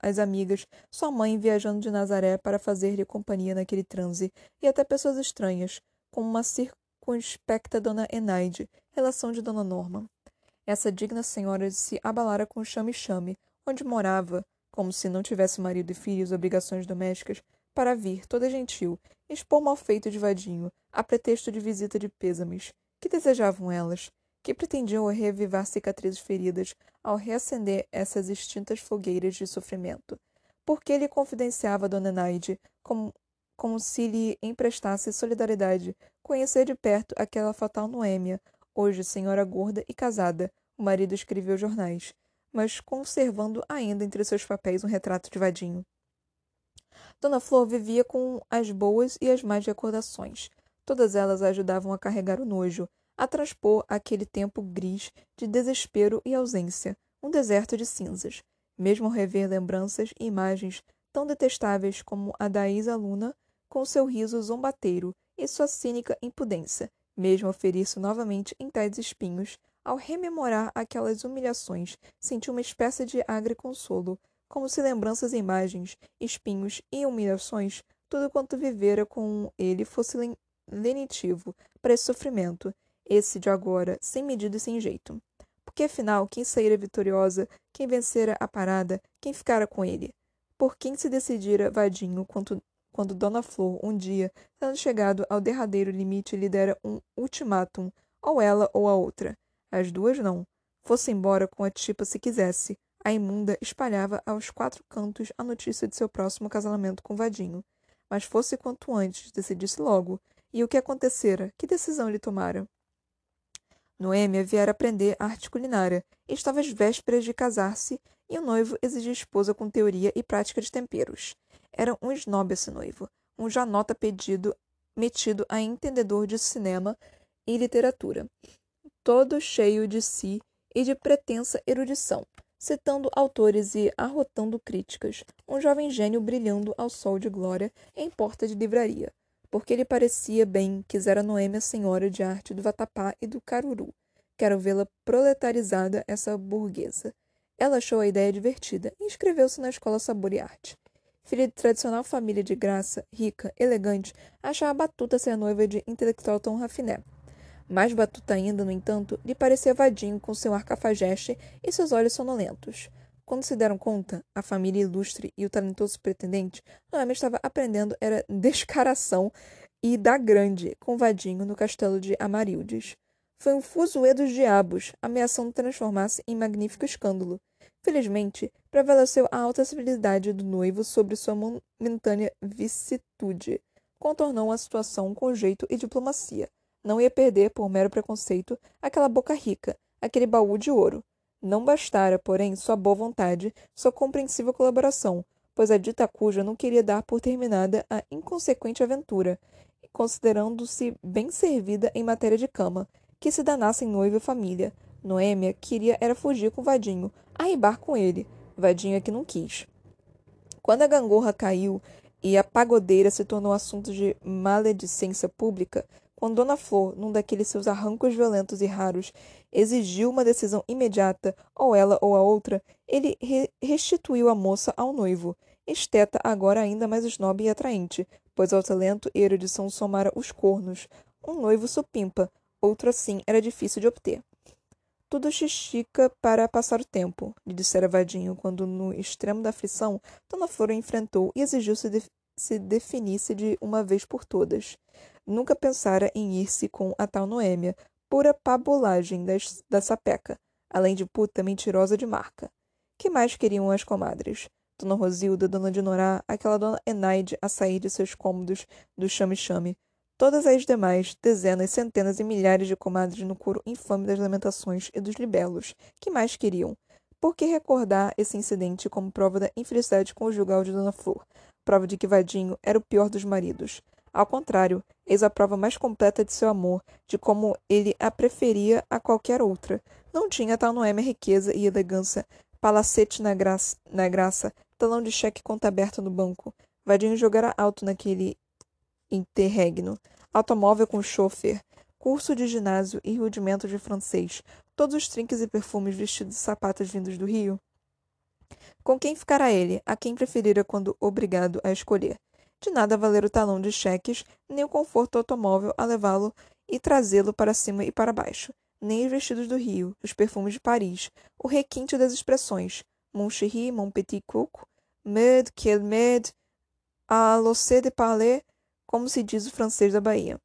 as amigas, sua mãe viajando de Nazaré para fazer-lhe companhia naquele transe, e até pessoas estranhas, como uma circunspecta dona Enaide, relação de dona Norma. Essa digna senhora se abalara com o chame-chame, onde morava, como se não tivesse marido e filhos obrigações domésticas, para vir, toda gentil, expor mal feito de vadinho, a pretexto de visita de pêsames. Que desejavam elas? Que pretendiam reavivar cicatrizes feridas ao reacender essas extintas fogueiras de sofrimento? Porque lhe confidenciava Dona Naide, como, como se lhe emprestasse solidariedade, conhecer de perto aquela fatal Noêmia, hoje senhora gorda e casada, o marido escreveu jornais, mas conservando ainda entre seus papéis um retrato de vadinho. Dona Flor vivia com as boas e as más recordações. Todas elas a ajudavam a carregar o nojo, a transpor aquele tempo gris de desespero e ausência, um deserto de cinzas. Mesmo rever lembranças e imagens tão detestáveis como a da Isa-Luna, com seu riso zombateiro e sua cínica impudência, mesmo oferir-se novamente em tais espinhos, ao rememorar aquelas humilhações, sentiu uma espécie de agre consolo, como se lembranças e imagens, espinhos e humilhações, tudo quanto vivera com ele fosse lenitivo para esse sofrimento, esse de agora, sem medida e sem jeito. Porque afinal, quem saíra vitoriosa, quem vencera a parada, quem ficara com ele? Por quem se decidira vadinho quando, quando Dona Flor, um dia, tendo chegado ao derradeiro limite, lhe dera um ultimátum, ou ela ou a outra. As duas não. Fosse embora com a tipa se quisesse, a imunda espalhava aos quatro cantos a notícia de seu próximo casamento com Vadinho. Mas fosse quanto antes, decidisse logo. E o que acontecera? Que decisão ele tomara? Noêmia viera aprender arte culinária. Estava às vésperas de casar-se e o noivo exigia esposa com teoria e prática de temperos. Era um snob esse noivo, um janota pedido, metido a entendedor de cinema e literatura, todo cheio de si e de pretensa erudição, citando autores e arrotando críticas, um jovem gênio brilhando ao sol de glória em porta de livraria, porque lhe parecia bem quisera Noêmia senhora de arte do vatapá e do caruru. Quero vê-la proletarizada, essa burguesa. Ela achou a ideia divertida e inscreveu-se na escola Sabor e Arte. Filha de tradicional família de graça, rica, elegante, achava batuta ser noiva de intelectual tão rafiné. Mais batuta ainda, no entanto, lhe parecia vadinho com seu ar cafajeste e seus olhos sonolentos. Quando se deram conta, a família ilustre e o talentoso pretendente, Noemi estava aprendendo era descaração e da grande, com vadinho no castelo de Amarildes. Foi um fuzuê dos diabos, ameaçando transformar-se em magnífico escândalo. Felizmente, prevaleceu a alta civilidade do noivo sobre sua momentânea vicitude. Contornou a situação com jeito e diplomacia, não ia perder, por mero preconceito, aquela boca rica, aquele baú de ouro. Não bastara, porém, sua boa vontade, sua compreensível colaboração, pois a dita cuja não queria dar por terminada a inconsequente aventura, considerando-se bem servida em matéria de cama, que se danassem noiva e família. Noêmia queria era fugir com Vadinho, arribar com ele. Vadinho é que não quis. Quando a gangorra caiu e a pagodeira se tornou assunto de maledicência pública, quando Dona Flor, num daqueles seus arrancos violentos e raros, exigiu uma decisão imediata, ou ela ou a outra, ele re restituiu a moça ao noivo, esteta agora ainda mais snob e atraente, pois ao talento e erudição somara os cornos. Um noivo supimpa, outro assim era difícil de obter. Tudo xixica para passar o tempo, lhe dissera Vadinho, quando, no extremo da aflição, Dona Flor o enfrentou e exigiu se, de se definisse de uma vez por todas. Nunca pensara em ir-se com a tal Noêmia, pura pabulagem das, da sapeca, além de puta mentirosa de marca. Que mais queriam as comadres? Dona Rosilda, Dona Dinorá, aquela Dona Enaide a sair de seus cômodos do chame-chame, Todas as demais, dezenas, centenas e milhares de comadres no coro infame das lamentações e dos libelos, que mais queriam? Por que recordar esse incidente como prova da infelicidade conjugal de Dona Flor? Prova de que Vadinho era o pior dos maridos. Ao contrário, eis a prova mais completa de seu amor, de como ele a preferia a qualquer outra. Não tinha tal Noêmia riqueza e elegância, palacete na graça, na graça talão de cheque conta aberta no banco. Vadinho jogara alto naquele interregno, automóvel com chofer, curso de ginásio e rudimento de francês, todos os trinques e perfumes vestidos e sapatos vindos do Rio? Com quem ficará ele, a quem preferira quando obrigado a escolher? De nada valer o talão de cheques, nem o conforto do automóvel a levá-lo e trazê-lo para cima e para baixo, nem os vestidos do Rio, os perfumes de Paris, o requinte das expressões mon chéri, mon petit coco, med, quel med, à l'ossé de parler, como se diz o francês da Bahia.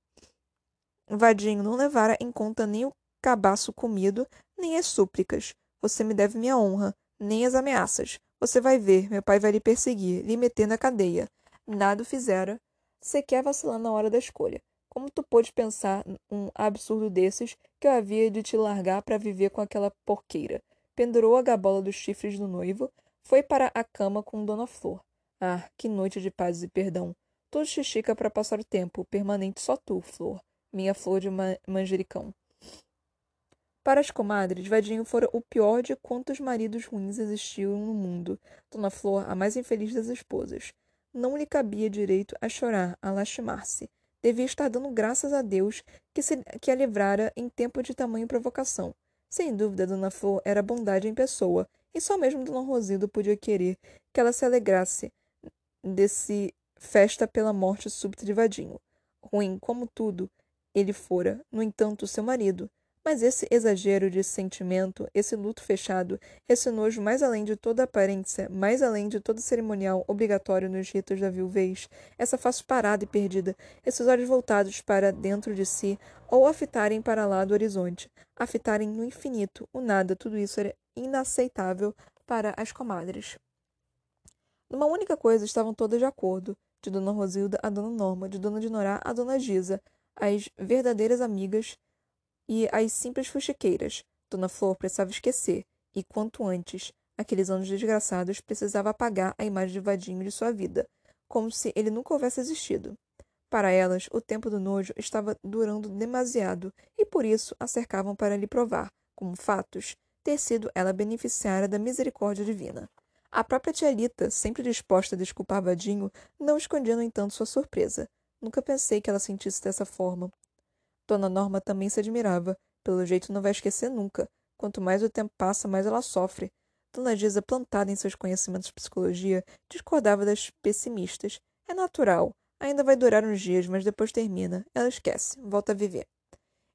Vadinho não levara em conta nem o cabaço comido, nem as súplicas. Você me deve minha honra, nem as ameaças. Você vai ver, meu pai vai lhe perseguir, lhe meter na cadeia. Nada fizera, sequer vacilando na hora da escolha. Como tu pôde pensar um absurdo desses que eu havia de te largar para viver com aquela porqueira? Pendurou a gabola dos chifres do noivo, foi para a cama com Dona Flor. Ah, que noite de paz e perdão! Tudo xixica para passar o tempo, permanente só tu, flor, minha flor de ma manjericão. Para as comadres, Vadinho fora o pior de quantos maridos ruins existiam no mundo. Dona Flor, a mais infeliz das esposas. Não lhe cabia direito a chorar, a lastimar-se. Devia estar dando graças a Deus que, se, que a livrara em tempo de tamanha provocação. Sem dúvida, Dona Flor era bondade em pessoa, e só mesmo Dona Rosilda podia querer que ela se alegrasse desse festa pela morte súbita de Vadinho. Ruim como tudo, ele fora, no entanto, seu marido. Mas esse exagero de sentimento, esse luto fechado, esse nojo mais além de toda aparência, mais além de todo cerimonial obrigatório nos ritos da viuvez, essa face parada e perdida, esses olhos voltados para dentro de si, ou a fitarem para lá do horizonte, a fitarem no infinito, o nada, tudo isso era inaceitável para as comadres. Numa única coisa estavam todas de acordo de Dona Rosilda a Dona Norma, de Dona Dinorá a Dona Gisa, as verdadeiras amigas e as simples fuxiqueiras. Dona Flor precisava esquecer, e quanto antes, aqueles anos desgraçados, precisava apagar a imagem de Vadinho de sua vida, como se ele nunca houvesse existido. Para elas, o tempo do nojo estava durando demasiado, e por isso a cercavam para lhe provar, como fatos, ter sido ela beneficiária da misericórdia divina. A própria tia Lita, sempre disposta a desculpar Vadinho, não escondia, no entanto, sua surpresa. Nunca pensei que ela sentisse dessa forma. Dona Norma também se admirava. Pelo jeito não vai esquecer nunca. Quanto mais o tempo passa, mais ela sofre. Dona Gisa, plantada em seus conhecimentos de psicologia, discordava das pessimistas. É natural. Ainda vai durar uns dias, mas depois termina. Ela esquece. Volta a viver.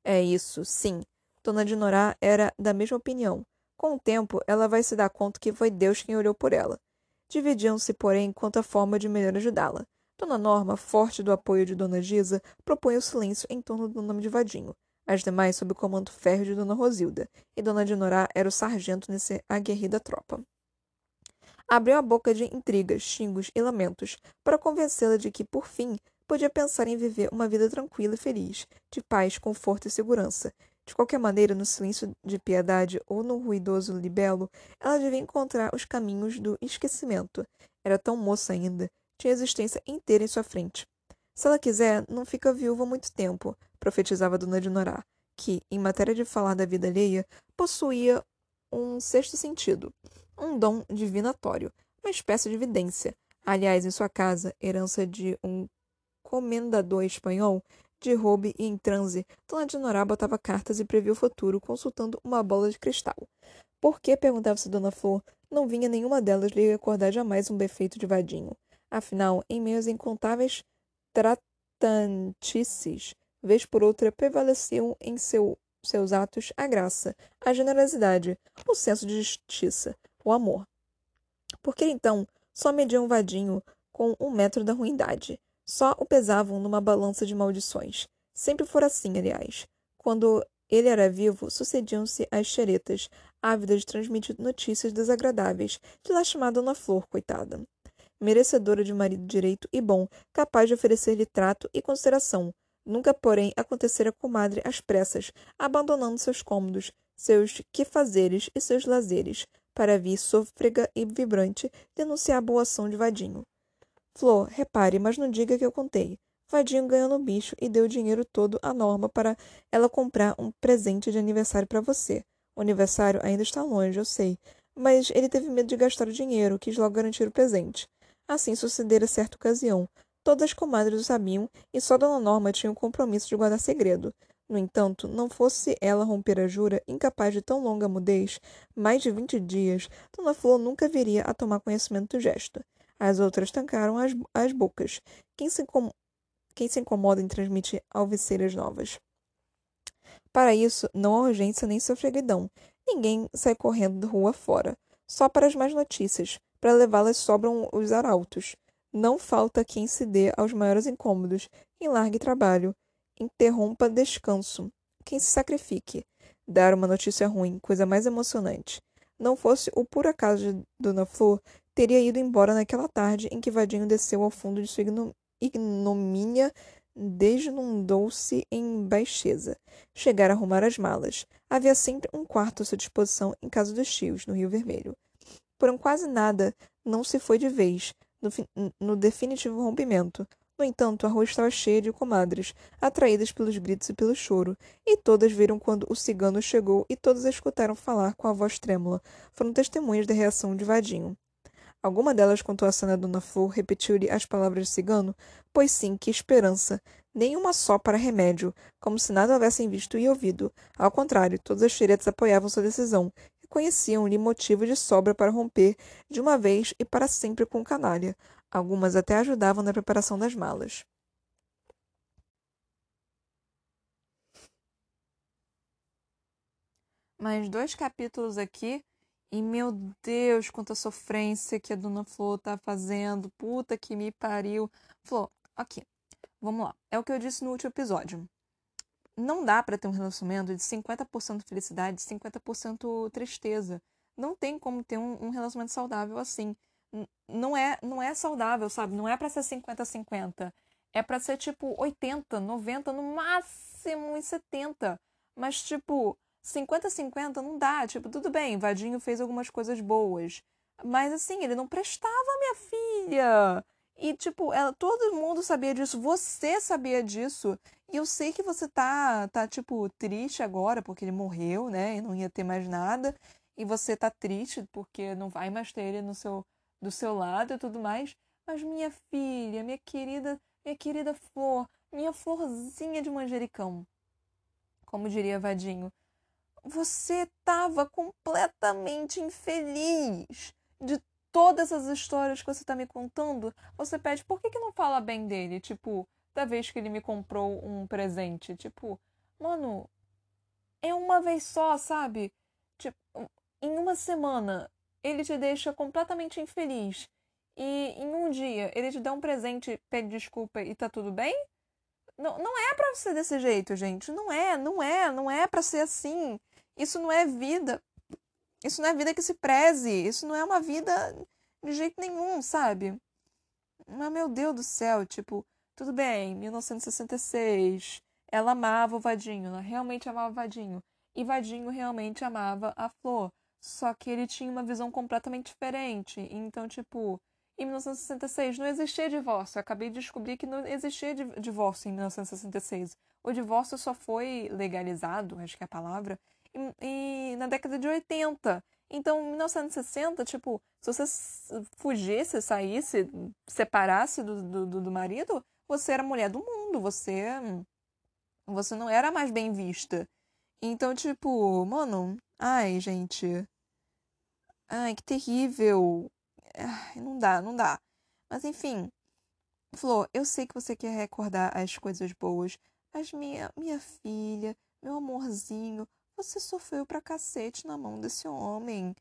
É isso, sim. Dona Dinorá era da mesma opinião. Com o tempo, ela vai se dar conta que foi Deus quem olhou por ela. Dividiam-se, porém, quanto à forma de melhor ajudá-la. Dona Norma, forte do apoio de Dona Gisa, propunha o silêncio em torno do nome de Vadinho. As demais sob o comando férreo de Dona Rosilda, e Dona Dinorá era o sargento nessa aguerrida tropa. Abriu a boca de intrigas, xingos e lamentos, para convencê-la de que, por fim, podia pensar em viver uma vida tranquila e feliz, de paz, conforto e segurança, de qualquer maneira, no silêncio de piedade ou no ruidoso libelo, ela devia encontrar os caminhos do esquecimento. Era tão moça ainda, tinha a existência inteira em sua frente. Se ela quiser, não fica viúva muito tempo, profetizava Dona Dinorá, que, em matéria de falar da vida alheia, possuía um sexto sentido, um dom divinatório, uma espécie de vidência. Aliás, em sua casa, herança de um comendador espanhol, de roube e em transe, Dona Dinorá botava cartas e previa o futuro, consultando uma bola de cristal. Por que, perguntava-se Dona Flor, não vinha nenhuma delas lhe recordar jamais um defeito de vadinho? Afinal, em meio às incontáveis tratantices, vez por outra, prevaleciam em seu, seus atos a graça, a generosidade, o senso de justiça, o amor. Porque então só mediam vadinho com um metro da ruindade, só o pesavam numa balança de maldições. Sempre fora assim, aliás. Quando ele era vivo, sucediam-se as xeretas, ávidas de transmitir notícias desagradáveis, de lastimar Dona Flor, coitada. Merecedora de marido direito e bom, capaz de oferecer-lhe trato e consideração. Nunca, porém, acontecera a comadre às pressas, abandonando seus cômodos, seus quefazeres e seus lazeres, para vir sôfrega e vibrante denunciar a boa ação de Vadinho. Flor, repare, mas não diga que eu contei. Vadinho ganhou no bicho e deu o dinheiro todo à Norma para ela comprar um presente de aniversário para você. O aniversário ainda está longe, eu sei, mas ele teve medo de gastar o dinheiro, quis logo garantir o presente. Assim sucedera certa ocasião. Todas as comadres o sabiam e só Dona Norma tinha o compromisso de guardar segredo. No entanto, não fosse ela romper a jura, incapaz de tão longa mudez, mais de vinte dias, Dona Flor nunca viria a tomar conhecimento do gesto. As outras tancaram as, as bocas. Quem se, quem se incomoda em transmitir alviceiras novas? Para isso, não há urgência nem sofreguidão. Ninguém sai correndo rua fora. Só para as más notícias. Para levá-las sobram os arautos. Não falta quem se dê aos maiores incômodos, quem largue trabalho, interrompa descanso, quem se sacrifique. Dar uma notícia ruim, coisa mais emocionante. Não fosse o por acaso de Dona Flor, teria ido embora naquela tarde em que Vadinho desceu ao fundo de sua ignomínia desnudou-se em baixeza. Chegara a arrumar as malas. Havia sempre um quarto à sua disposição em casa dos tios, no Rio Vermelho. Por um quase nada, não se foi de vez, no, no definitivo rompimento. No entanto, a rua estava cheia de comadres, atraídas pelos gritos e pelo choro, e todas viram quando o cigano chegou e todas a escutaram falar com a voz trêmula. Foram testemunhas da reação de Vadinho. Alguma delas contou a cena Dona Flor, repetiu-lhe as palavras de cigano, pois sim, que esperança. Nenhuma só para remédio, como se nada houvessem visto e ouvido. Ao contrário, todas as xeretas apoiavam sua decisão, e conheciam-lhe motivo de sobra para romper, de uma vez e para sempre com o canalha. Algumas até ajudavam na preparação das malas. Mais dois capítulos aqui e meu Deus, quanta sofrência que a Dona Flor tá fazendo. Puta que me pariu. Flor, aqui. Vamos lá. É o que eu disse no último episódio. Não dá para ter um relacionamento de 50% felicidade e 50% tristeza. Não tem como ter um, um relacionamento saudável assim. não é, não é saudável, sabe? Não é para ser 50-50. É para ser tipo 80, 90, no máximo em 70. Mas tipo, 50-50 não dá. Tipo, tudo bem, Vadinho fez algumas coisas boas. Mas assim, ele não prestava, minha filha. E, tipo, ela, todo mundo sabia disso. Você sabia disso. E eu sei que você tá, tá, tipo, triste agora porque ele morreu, né? E não ia ter mais nada. E você tá triste porque não vai mais ter ele no seu, do seu lado e tudo mais. Mas, minha filha, minha querida, minha querida flor, minha florzinha de manjericão. Como diria Vadinho, você estava completamente infeliz de todas as histórias que você está me contando. Você pede, por que, que não fala bem dele? Tipo, da vez que ele me comprou um presente. Tipo, mano, é uma vez só, sabe? Tipo, em uma semana ele te deixa completamente infeliz. E em um dia ele te dá um presente, pede desculpa e tá tudo bem? Não, não é pra ser desse jeito, gente. Não é, não é, não é pra ser assim. Isso não é vida. Isso não é vida que se preze. Isso não é uma vida de jeito nenhum, sabe? Mas, meu Deus do céu, tipo, tudo bem, 1966. Ela amava o Vadinho, ela realmente amava o Vadinho. E Vadinho realmente amava a Flor. Só que ele tinha uma visão completamente diferente. Então, tipo, em 1966 não existia divórcio. Eu acabei de descobrir que não existia divórcio em 1966. O divórcio só foi legalizado, acho que é a palavra, e, e na década de 80. Então, em 1960, tipo, se você fugisse, saísse, separasse do, do, do marido, você era mulher do mundo, você você não era mais bem vista. Então, tipo, mano, ai, gente. Ai, que terrível. Ai, não dá, não dá. Mas enfim, Flor, eu sei que você quer recordar as coisas boas, Mas minha, minha filha, meu amorzinho, você sofreu pra cacete na mão desse homem.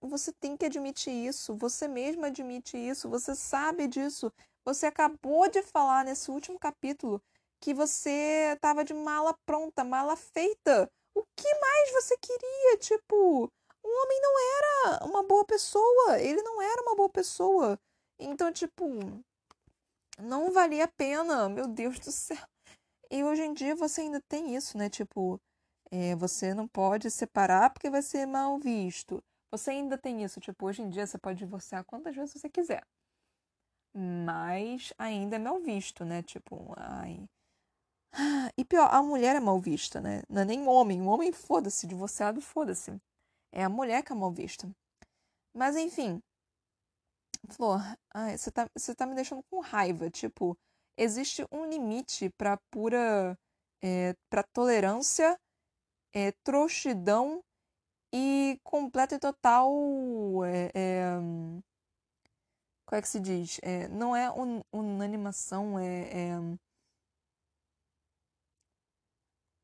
Você tem que admitir isso. Você mesmo admite isso. Você sabe disso. Você acabou de falar nesse último capítulo que você estava de mala pronta, mala feita. O que mais você queria? Tipo, o homem não era uma boa pessoa. Ele não era uma boa pessoa. Então, tipo, não valia a pena. Meu Deus do céu. E hoje em dia você ainda tem isso, né? Tipo, é, você não pode separar porque vai ser mal visto. Você ainda tem isso. Tipo, hoje em dia você pode divorciar quantas vezes você quiser. Mas ainda é mal visto, né? Tipo, ai. E pior, a mulher é mal vista, né? Não é nem homem. O homem, foda-se. Divorciado, foda-se. É a mulher que é mal vista. Mas enfim. Flor, ai, você tá, você tá me deixando com raiva. Tipo, existe um limite pra pura. É, pra tolerância, é, trouxidão e completa e total. É, é, como é que se diz? É, não é un, unanimação, é, é,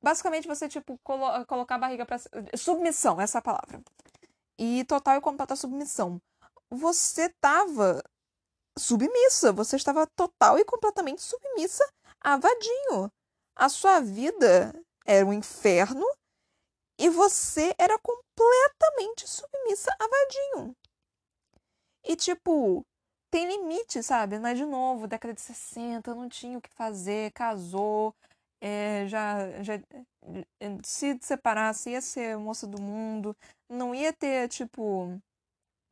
Basicamente, você, tipo, colo colocar a barriga pra. Submissão, essa é a palavra. E total e completa submissão. Você tava submissa. Você estava total e completamente submissa a Vadinho. A sua vida era um inferno e você era completamente submissa a Vadinho. E, tipo, tem limite, sabe? Mas, de novo, década de 60, não tinha o que fazer, casou, é, já, já eh, se separasse, ia ser moça do mundo, não ia ter, tipo,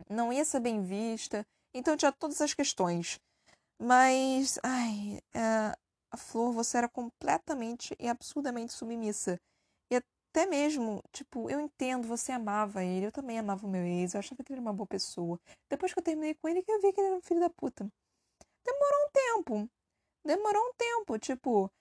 não ia ser bem vista. Então tinha todas as questões. Mas, ai, é, a Flor, você era completamente e absurdamente submissa. Até mesmo, tipo, eu entendo, você amava ele, eu também amava o meu ex, eu achava que ele era uma boa pessoa. Depois que eu terminei com ele, que eu vi que ele era um filho da puta. Demorou um tempo. Demorou um tempo, tipo,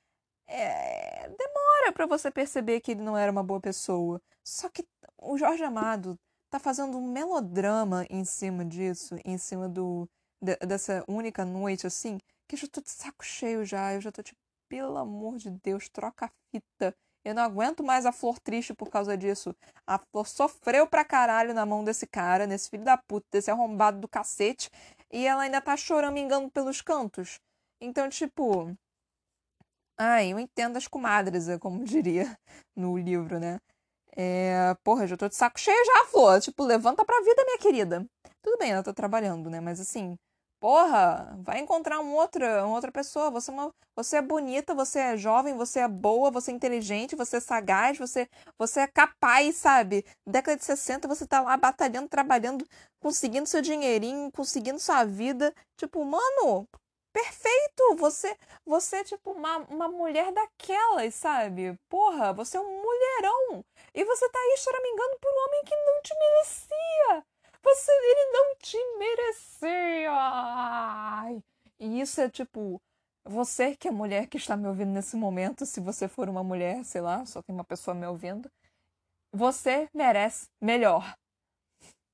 é, demora para você perceber que ele não era uma boa pessoa. Só que o Jorge Amado tá fazendo um melodrama em cima disso, em cima do de, dessa única noite, assim, que eu já tô de saco cheio já. Eu já tô tipo, pelo amor de Deus, troca a fita. Eu não aguento mais a Flor triste por causa disso. A Flor sofreu pra caralho na mão desse cara, nesse filho da puta, desse arrombado do cacete. E ela ainda tá chorando, engano pelos cantos. Então, tipo, Ai, eu entendo as comadres, é como diria no livro, né? É, porra, já tô de saco cheio já, Flor. Tipo, levanta pra vida, minha querida. Tudo bem, ela tá trabalhando, né? Mas assim, porra, vai encontrar um outra, uma outra pessoa. Você é, uma, você é bonita, você é jovem, você é boa, você é inteligente, você é sagaz, você, você é capaz, sabe? Década de 60, você tá lá batalhando, trabalhando, conseguindo seu dinheirinho, conseguindo sua vida. Tipo, mano, perfeito! Você, você é tipo uma, uma mulher daquelas, sabe? Porra, você é um mulherão! E você tá aí choramingando por um homem que não te merecia! Você, ele não te merecia! E isso é tipo, você que é mulher que está me ouvindo nesse momento, se você for uma mulher, sei lá, só tem uma pessoa me ouvindo, você merece melhor.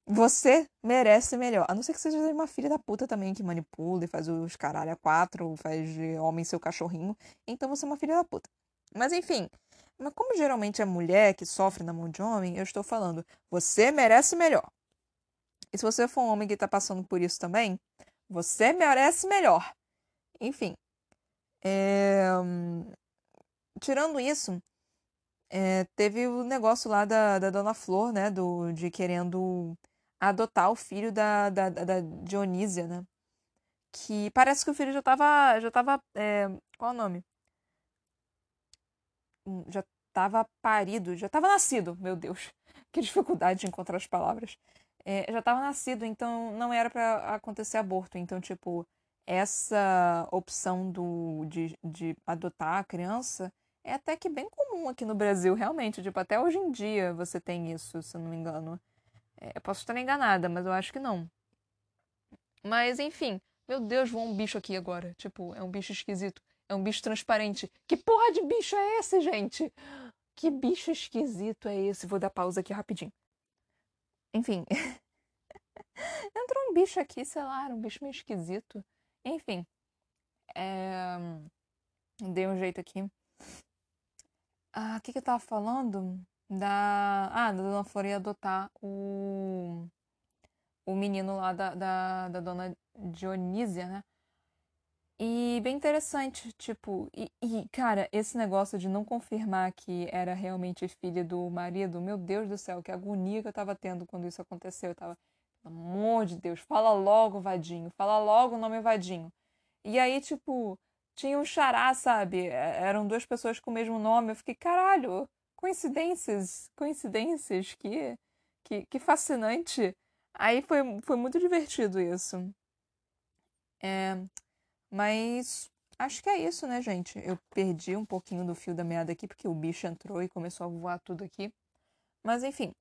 Você merece melhor. A não ser que seja uma filha da puta também que manipula e faz os caralho a quatro, faz de homem seu cachorrinho. Então você é uma filha da puta. Mas enfim. Mas como geralmente é mulher que sofre na mão de homem, eu estou falando, você merece melhor. E se você for um homem que tá passando por isso também, você merece melhor. Enfim. É... Tirando isso, é, teve o negócio lá da, da Dona Flor, né? Do, de querendo adotar o filho da, da, da Dionísia, né? Que parece que o filho já tava. Já tava. É, qual é o nome? Hum, já tava parido, já tava nascido, meu Deus. Que dificuldade de encontrar as palavras. É, já tava nascido, então não era para acontecer aborto. Então, tipo, essa opção do, de, de adotar a criança é até que bem comum aqui no Brasil, realmente. Tipo, até hoje em dia você tem isso, se eu não me engano. É, eu posso estar enganada, mas eu acho que não. Mas enfim, meu Deus, voou um bicho aqui agora. Tipo, é um bicho esquisito. É um bicho transparente. Que porra de bicho é esse, gente? Que bicho esquisito é esse? Vou dar pausa aqui rapidinho. Enfim. Entrou um bicho aqui, sei lá, um bicho meio esquisito. Enfim. É... Dei um jeito aqui. Ah, o que, que eu tava falando? Da. Ah, da dona Flor ia adotar o. O menino lá da, da, da dona Dionísia, né? E bem interessante, tipo, e, e, cara, esse negócio de não confirmar que era realmente filha do marido, meu Deus do céu, que agonia que eu tava tendo quando isso aconteceu. Eu tava, pelo amor de Deus, fala logo, Vadinho, fala logo o nome Vadinho. E aí, tipo, tinha um xará, sabe? É, eram duas pessoas com o mesmo nome. Eu fiquei, caralho, coincidências, coincidências, que, que, que fascinante. Aí foi, foi muito divertido isso. É, mas acho que é isso, né, gente? Eu perdi um pouquinho do fio da meada aqui, porque o bicho entrou e começou a voar tudo aqui. Mas enfim.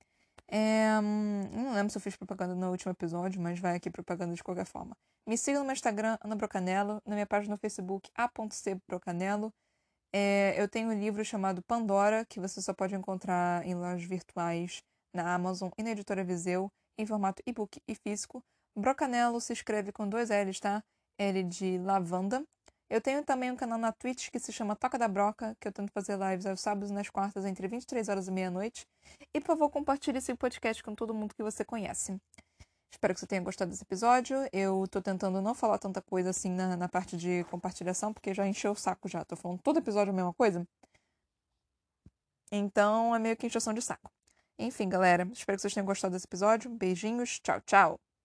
É, não lembro se eu fiz propaganda no último episódio, mas vai aqui propaganda de qualquer forma. Me siga no meu Instagram, Ana Brocanello, na minha página no Facebook, a.cbrocanello. É, eu tenho um livro chamado Pandora, que você só pode encontrar em lojas virtuais, na Amazon e na editora Viseu, em formato e-book e físico. Brocanello se escreve com dois L's, tá? L de lavanda. Eu tenho também um canal na Twitch que se chama Toca da Broca, que eu tento fazer lives aos sábados e nas quartas entre 23 horas e meia-noite. E por favor, compartilhe esse podcast com todo mundo que você conhece. Espero que você tenha gostado desse episódio. Eu tô tentando não falar tanta coisa assim na, na parte de compartilhação, porque já encheu o saco já. Tô falando todo episódio a mesma coisa. Então é meio que encheção de saco. Enfim, galera, espero que vocês tenham gostado desse episódio. Beijinhos, tchau, tchau!